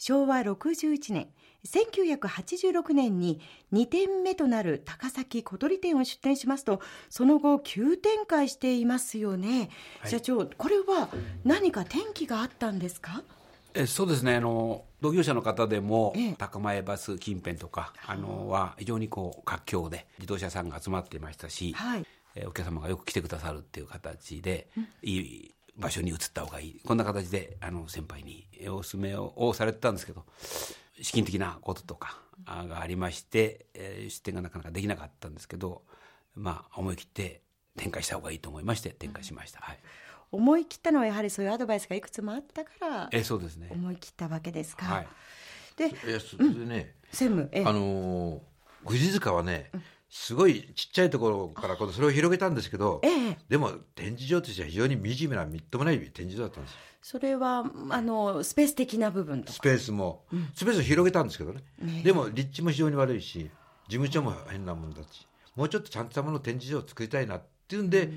昭和61年1986年に2店目となる高崎小鳥店を出店しますとその後急展開していますよね、はい、社長これは何か転機があったんですか？えそうですね。あの同業者の方でも、ええ、高前バス近辺とかあのは非常にこう活況で自動車さんが集まっていましたし、はい、えお客様がよく来てくださるっていう形で、うん、いい場所に移った方がいい。こんな形であの先輩にお勧めをされてたんですけど資金的なこととかがありまして、えー、出店がなかなかできなかったんですけどまあ思い切って展開した方がいいと思いまして展開しました。はい。思い切ったのはやはりそういうアドバイスがいくつもあったからえそうですね。思い切ったわけですか。はい、でえそれでね、うん、専務えあの富士塚はね、すごいちっちゃいところからこそれを広げたんですけど、ええ、でも展示場としては非常に惨めなみっともない展示場だったんですそれはあのスペース的な部分スペースも、うん、スペースを広げたんですけどね、ねでも立地も非常に悪いし事務所も変なもんだしもうちょっとちゃんとしたもの展示場を作りたいなっていうんで、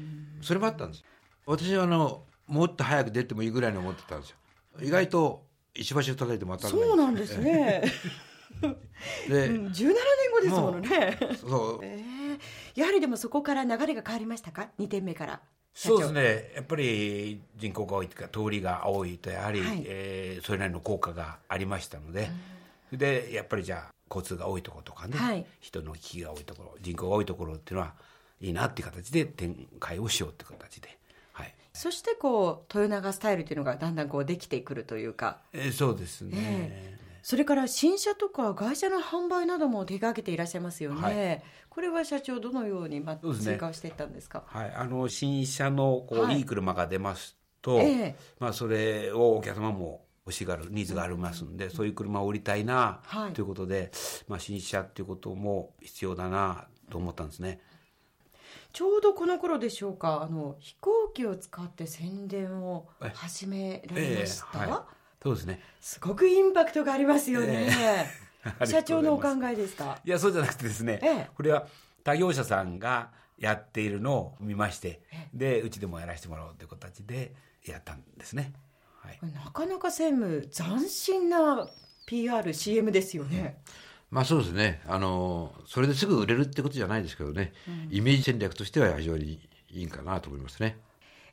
それもあったんです私はあのもっと早く出てもいいぐらいに思ってたんですよ。意外と石橋を叩いても当たらないそうなんですね で、うん、17年後ですものね。そう、えー、やはりでもそこから流れが変わりましたか？2点目から。そうですね。やっぱり人口が多いというか通りが多いとやはり、はい、えー、それなりの効果がありましたので、うん、でやっぱりじゃあ交通が多いところとかね、はい、人の行きが多いところ人口が多いところっていうのはいいなっていう形で展開をしようっていう形で。はい、そしてこう豊永スタイルっていうのがだんだんこうできてくるというか、えー、そうですね、えー、それから新車とか会社の販売なども手掛けていらっしゃいますよね、はい、これは社長どのようにま追加していったんですか？はい、あの新車のこう、い、い車が出ますと、えー、まあ、それをお客様も欲しがるニーズがありますんで、うん、そういう車を売りたいな、ということで、まあ、新車っていうことも必要だなと思ったんですね。ちょうどこの頃でしょうかあの飛行機を使って宣伝を始められました、えーはい、そうですね。すごくインパクトがありますよね、えー、社長のお考えですか？いやそうじゃなくてですね、えー、これは他業者さんがやっているのを見ましてでうちでもやらせてもらおうという形でやったんですね、はい、なかなか専務斬新な PRCM ですよね、まあそうですね。あの、それですぐ売れるってことじゃないですけどね、うん、イメージ戦略としては非常にいいかなと思いますね。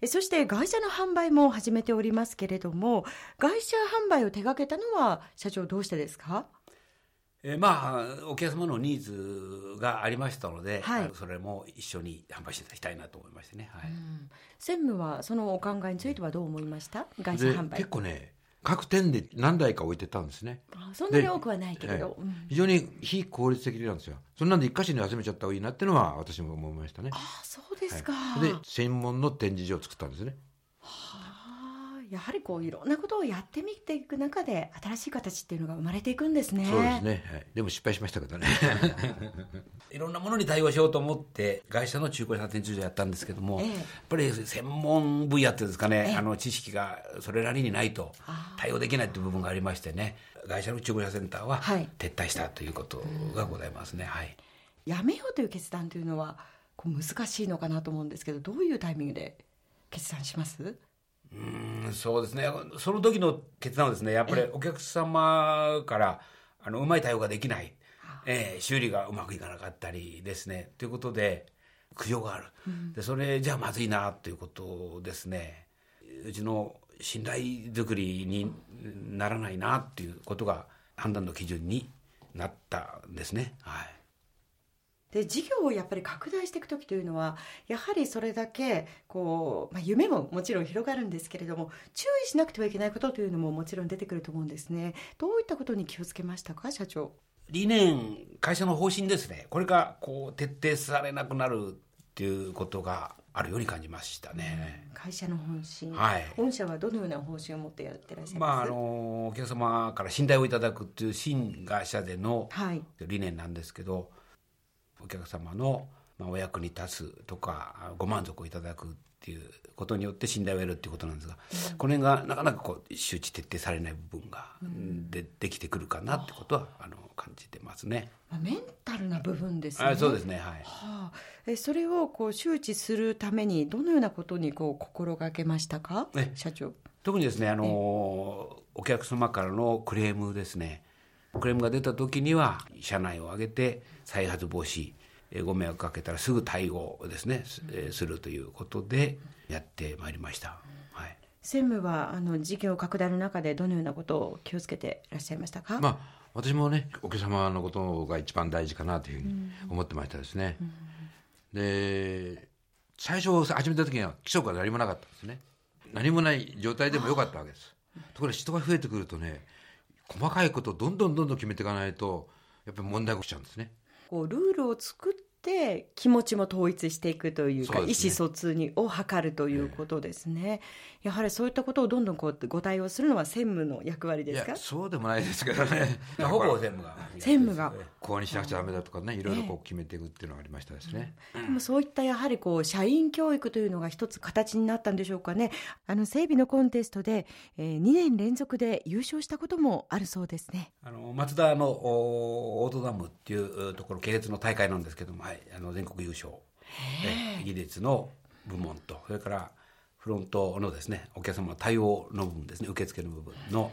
そして外車の販売も始めておりますけれども、外車販売を手掛けたのは社長どうしてですか？えー、まあお客様のニーズがありましたので、はい、それも一緒に販売していただきたいなと思いましてね、はい、専務はそのお考えについてはどう思いました？外車販売。結構ね各店で何台か置いてたんですね。そんなに多くはないけれど、非常に非効率的なんですよ。そんなんで一箇所に集めちゃった方がいいなっていうのは私も思いましたね。ああ、そうですか、はい、で、専門の展示場を作ったんですね。はあやはりこういろんなことをやってみていく中で新しい形っていうのが生まれていくんですね。そうですね。はい、でも失敗しましたけどね。いろんなものに対応しようと思って会社の中古車店長やったんですけども、ええ、やっぱり専門分野っていうんですかね、え、あの知識がそれなりにないと対応できないという部分がありましてね、会社の中古車センターは撤退したということがございますね。はい。やめようという決断というのはこう難しいのかなと思うんですけど、どういうタイミングで決断します？うんそうですね。その時の決断はですねやっぱりお客様からあのうまい対応ができない、えー、修理がうまくいかなかったりですね。ということで苦情がある、うん、でそれじゃあまずいなということですね。うちの信頼づくりにならないなっていうことが判断の基準になったんですね。はいで事業をやっぱり拡大していく時というのはやはりそれだけこう、まあ、夢ももちろん広がるんですけれども注意しなくてはいけないことというのももちろん出てくると思うんですね。どういったことに気をつけましたか社長？理念会社の方針ですね。これがこう徹底されなくなるっていうことがあるように感じましたね、うん、会社の方針、はい、本社はどのような方針を持ってやってらっしゃいます？まああのお客様から信頼をいただくっていう新会社での理念なんですけど、はいお客様のお役に立つとかご満足をいただくっていうことによって信頼を得るっていうことなんですが、うん、この辺がなかなかこう周知徹底されない部分がで,、できてくるかなってことはあの感じてますね。メンタルな部分ですね。あそうですねはい。はあ、えそれをこう周知するためにどのようなことにこう心がけましたか、社長。特にですねあのお客様からのクレームですねクレームが出た時には社内を挙げて再発防止ご迷惑かけたらすぐ対応ですねするということでやってまいりました。はい。専務はあの事業拡大の中でどのようなことを気をつけていらっしゃいましたか、まあ、私もねお客様のことが一番大事かなというふうに思ってましたですね、うん、で最初始めた時には規則が何もなかったんですね。何もない状態でもよかったわけです。ところが人が増えてくるとね細かいことをどんどんどんどん決めていかないとやっぱり問題が起きちゃうんですね。こうルールを作って気持ちも統一していくというか、ね、意思疎通にを図るということですね、えー、やはりそういったことをどんどんこうご対応するのは専務の役割ですか？そうでもないですけどね。ほぼ専務が。専務が。こうにしなくちゃダメだとかねいろいろこう決めていくっていうのがありましたですね、えー、でもそういったやはりこう社員教育というのが一つ形になったんでしょうかね。あの整備のコンテストで、えー、2年連続で優勝したこともあるそうですね。あの松田のオートダムっていうところ系列の大会なんですけども、はい、あの全国優勝。技術の部門とそれからフロントのですねお客様の対応の部分ですね受付の部分の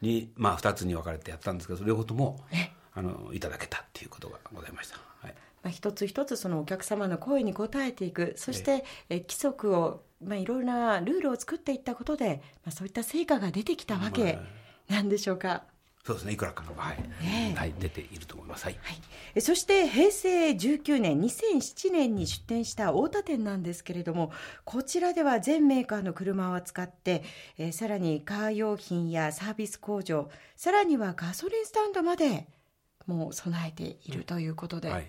に、まあ、2つに分かれてやったんですけど両方ともあのいただけたっていうことがございました。はい。まあ、一つ一つそのお客様の声に応えていく。そしてえ規則を、まあ、いろいろなルールを作っていったことで、まあ、そういった成果が出てきたわけなんでしょうか。そうですね。いくらかのはい、ね、はい、出ていると思います、はい、はい、そして平成19年2007年に出店した太田店なんですけれどもこちらでは全メーカーの車を扱って、えー、さらにカー用品やサービス工場さらにはガソリンスタンドまでもう備えているということで、はい、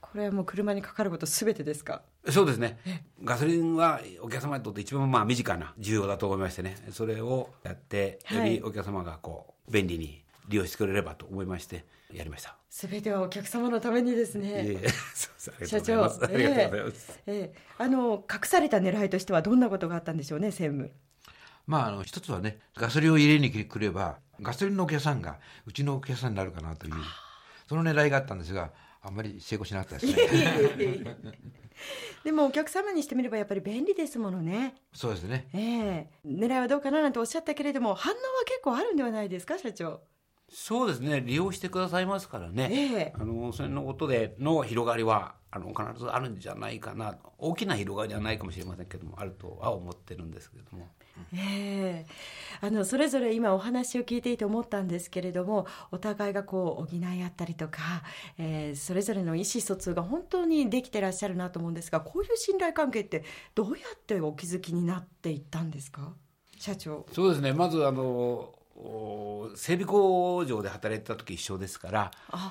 これはもう車にかかることすべてですか？そうですね。ガソリンはお客様にとって一番まあ身近な需要だと思いましてね。それをやってよりお客様がこう、便利に利用してくれればと思いましてやりました。すべてはお客様のためにですね。社長。ありがとうございます、えー、えー、あの隠された狙いとしてはどんなことがあったんでしょうね専務。まあ、あの一つはねガソリンを入れに来ればガソリンのお客さんがうちのお客さんになるかなというその狙いがあったんですがあんまり成功しなかったですね でもお客様にしてみればやっぱり便利ですものね。そうですね。ええー、狙いはどうかななんておっしゃったけれども反応は結構あるんではないですか社長？そうですね利用してくださいますからね、えー、あのそれのことでの広がりはあの必ずあるんじゃないかな大きな広がりはないかもしれませんけどもあるとは思ってるんですけれども。えー、あのそれぞれ今お話を聞いていて思ったんですけれどもお互いがこう補い合ったりとか、えー、それぞれの意思疎通が本当にできてらっしゃるなと思うんですがこういう信頼関係ってどうやってお気づきになっていったんですか？社長。そうですね。まずあの整備工場で働いてた時一緒ですから、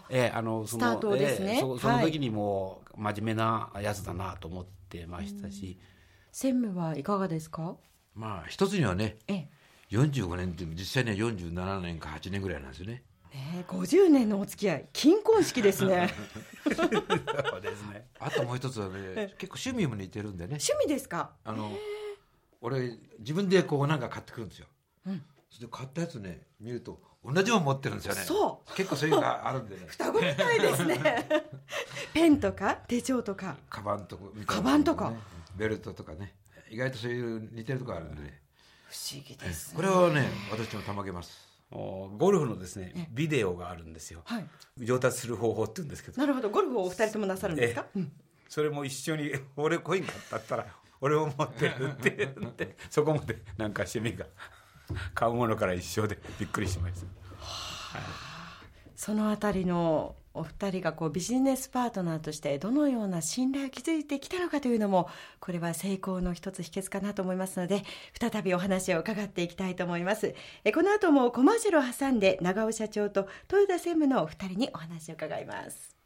えー、あのその、ね、えー、そその時にも真面目なやつだなと思ってましたし、専務はいかがですか？まあ一つにはね、ええ、45年って実際には47年か8年ぐらいなんですよね。えー、50年のお付き合い金婚式ですね。そうですね。あともう一つはね結構趣味も似てるんでね。趣味ですか？あの俺自分でこうなんか買ってくるんですよ、うん、それで買ったやつね見ると同じもの持ってるんですよね。そう。結構そういうのがあるんでね。双子みたいですね。ペンとか手帳とか。カバンとか、ね、カバンとか。ベルトとかね。意外とそういう似てるところあるんで、ね、不思議です、ね、これはね私もたまげます。ゴルフのですねビデオがあるんですよ、はい、上達する方法って言うんですけど。なるほど。ゴルフをお二人ともなさるんですか、それも一緒に俺コイン買ったったら俺も持ってるって言って そこまでなんか趣味が買うものから一緒でびっくりしました、はあ、そのあたりのお二人がこうビジネスパートナーとしてどのような信頼を築いてきたのかというのもこれは成功の一つ秘訣かなと思いますので再びお話を伺っていきたいと思います。えこの後もコマーシャルを挟んで長尾社長と豊田専務のお二人にお話を伺います。